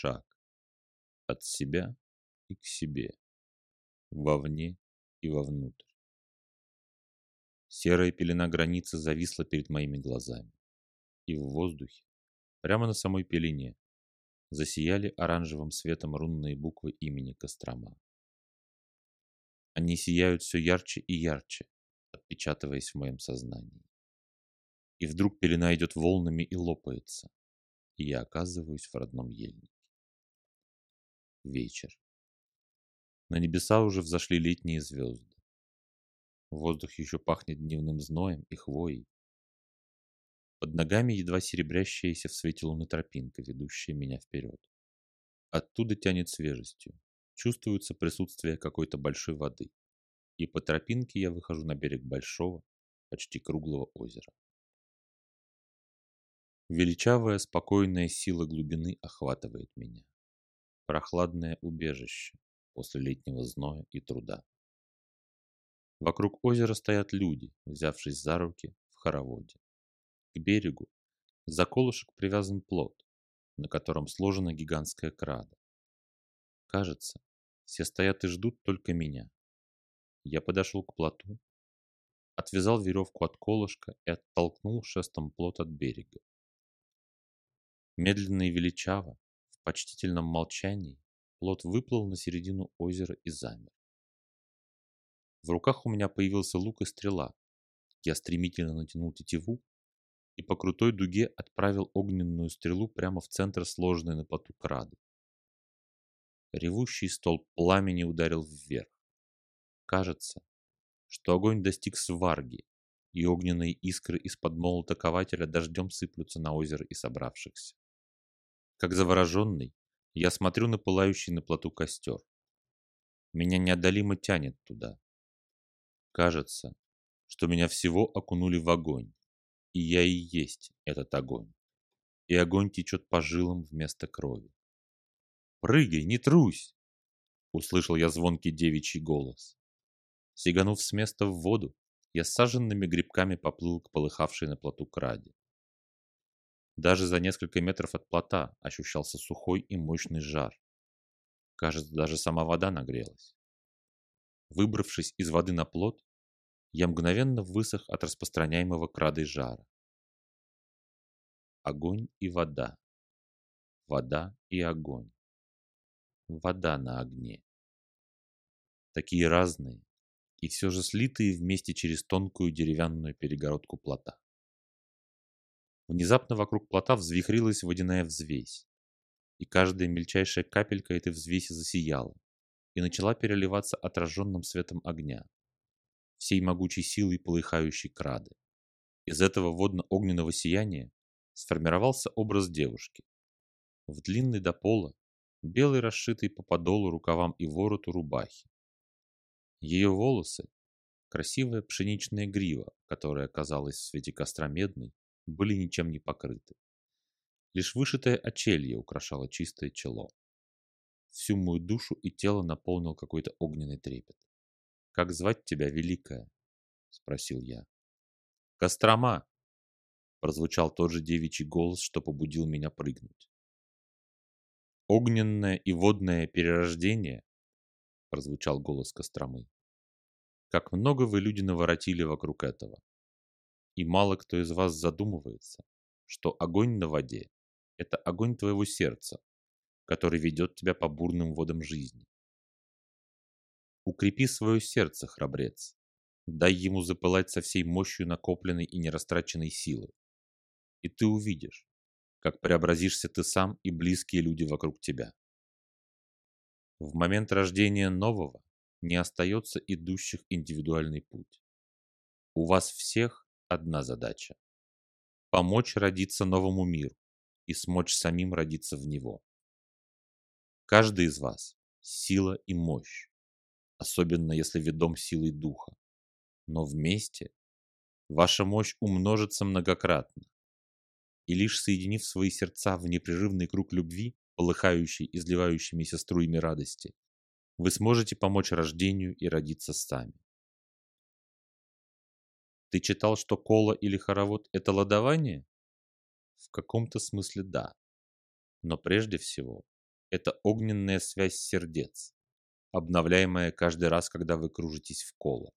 шаг. От себя и к себе. Вовне и вовнутрь. Серая пелена границы зависла перед моими глазами. И в воздухе, прямо на самой пелене, засияли оранжевым светом рунные буквы имени Кострома. Они сияют все ярче и ярче, отпечатываясь в моем сознании. И вдруг пелена идет волнами и лопается, и я оказываюсь в родном ельнике. Вечер. На небеса уже взошли летние звезды. Воздух еще пахнет дневным зноем и хвоей. Под ногами едва серебрящаяся в свете луны тропинка, ведущая меня вперед. Оттуда тянет свежестью. Чувствуется присутствие какой-то большой воды. И по тропинке я выхожу на берег большого, почти круглого озера. Величавая, спокойная сила глубины охватывает меня. Прохладное убежище после летнего зноя и труда. Вокруг озера стоят люди, взявшись за руки в хороводе. К берегу за колышек привязан плот, на котором сложена гигантская крада. Кажется, все стоят и ждут только меня. Я подошел к плоту, отвязал веревку от колышка и оттолкнул шестом плот от берега. Медленно и величаво, в почтительном молчании, плот выплыл на середину озера и замер. В руках у меня появился лук и стрела. Я стремительно натянул тетиву и по крутой дуге отправил огненную стрелу прямо в центр сложенной на плоту крады. Ревущий столб пламени ударил вверх. Кажется, что огонь достиг сварги, и огненные искры из-под молота кователя дождем сыплются на озеро и собравшихся. Как завороженный, я смотрю на пылающий на плоту костер. Меня неодолимо тянет туда. Кажется, что меня всего окунули в огонь, и я и есть этот огонь. И огонь течет по жилам вместо крови. «Прыгай, не трусь!» Услышал я звонкий девичий голос. Сиганув с места в воду, я с саженными грибками поплыл к полыхавшей на плоту краде. Даже за несколько метров от плота ощущался сухой и мощный жар. Кажется, даже сама вода нагрелась. Выбравшись из воды на плот, я мгновенно высох от распространяемого крадой жара. Огонь и вода. Вода и огонь. Вода на огне. Такие разные и все же слитые вместе через тонкую деревянную перегородку плота. Внезапно вокруг плота взвихрилась водяная взвесь, и каждая мельчайшая капелька этой взвеси засияла и начала переливаться отраженным светом огня, всей могучей силой полыхающей крады. Из этого водно-огненного сияния сформировался образ девушки. В длинной до пола, белый расшитый по подолу рукавам и вороту рубахи. Ее волосы, красивая пшеничная грива, которая казалась в свете костра медной, были ничем не покрыты. Лишь вышитое очелье украшало чистое чело. Всю мою душу и тело наполнил какой-то огненный трепет. «Как звать тебя, Великая?» — спросил я. «Кострома!» — прозвучал тот же девичий голос, что побудил меня прыгнуть. «Огненное и водное перерождение?» — прозвучал голос Костромы. «Как много вы, люди, наворотили вокруг этого. И мало кто из вас задумывается, что огонь на воде – это огонь твоего сердца, который ведет тебя по бурным водам жизни. Укрепи свое сердце, храбрец. Дай ему запылать со всей мощью накопленной и нерастраченной силы. И ты увидишь, как преобразишься ты сам и близкие люди вокруг тебя. В момент рождения нового не остается идущих индивидуальный путь. У вас всех одна задача – помочь родиться новому миру и смочь самим родиться в него. Каждый из вас – сила и мощь, особенно если ведом силой духа. Но вместе ваша мощь умножится многократно. И лишь соединив свои сердца в непрерывный круг любви, полыхающий изливающимися струями радости, вы сможете помочь рождению и родиться сами. Ты читал, что кола или хоровод – это ладование? В каком-то смысле да. Но прежде всего, это огненная связь сердец, обновляемая каждый раз, когда вы кружитесь в коло.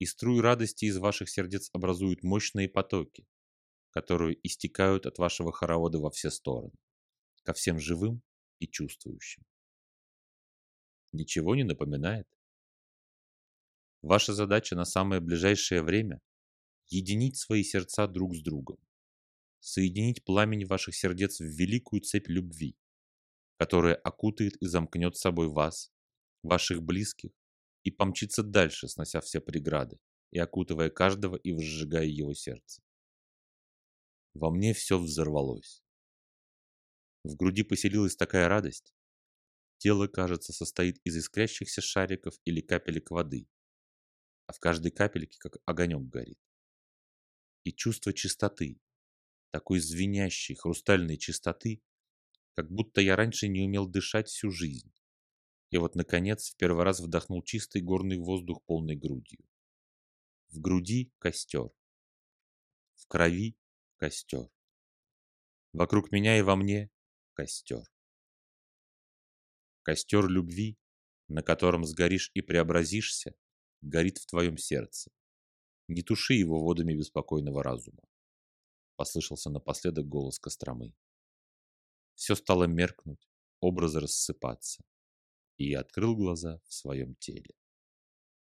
И струи радости из ваших сердец образуют мощные потоки, которые истекают от вашего хоровода во все стороны, ко всем живым и чувствующим. Ничего не напоминает? Ваша задача на самое ближайшее время – единить свои сердца друг с другом, соединить пламень ваших сердец в великую цепь любви, которая окутает и замкнет собой вас, ваших близких, и помчится дальше, снося все преграды и окутывая каждого и возжигая его сердце. Во мне все взорвалось. В груди поселилась такая радость. Тело, кажется, состоит из искрящихся шариков или капелек воды, а в каждой капельке как огонек горит. И чувство чистоты, такой звенящей, хрустальной чистоты, как будто я раньше не умел дышать всю жизнь. И вот, наконец, в первый раз вдохнул чистый горный воздух полной грудью. В груди костер. В крови костер. Вокруг меня и во мне костер. Костер любви, на котором сгоришь и преобразишься, горит в твоем сердце. Не туши его водами беспокойного разума. Послышался напоследок голос Костромы. Все стало меркнуть, образы рассыпаться, и я открыл глаза в своем теле.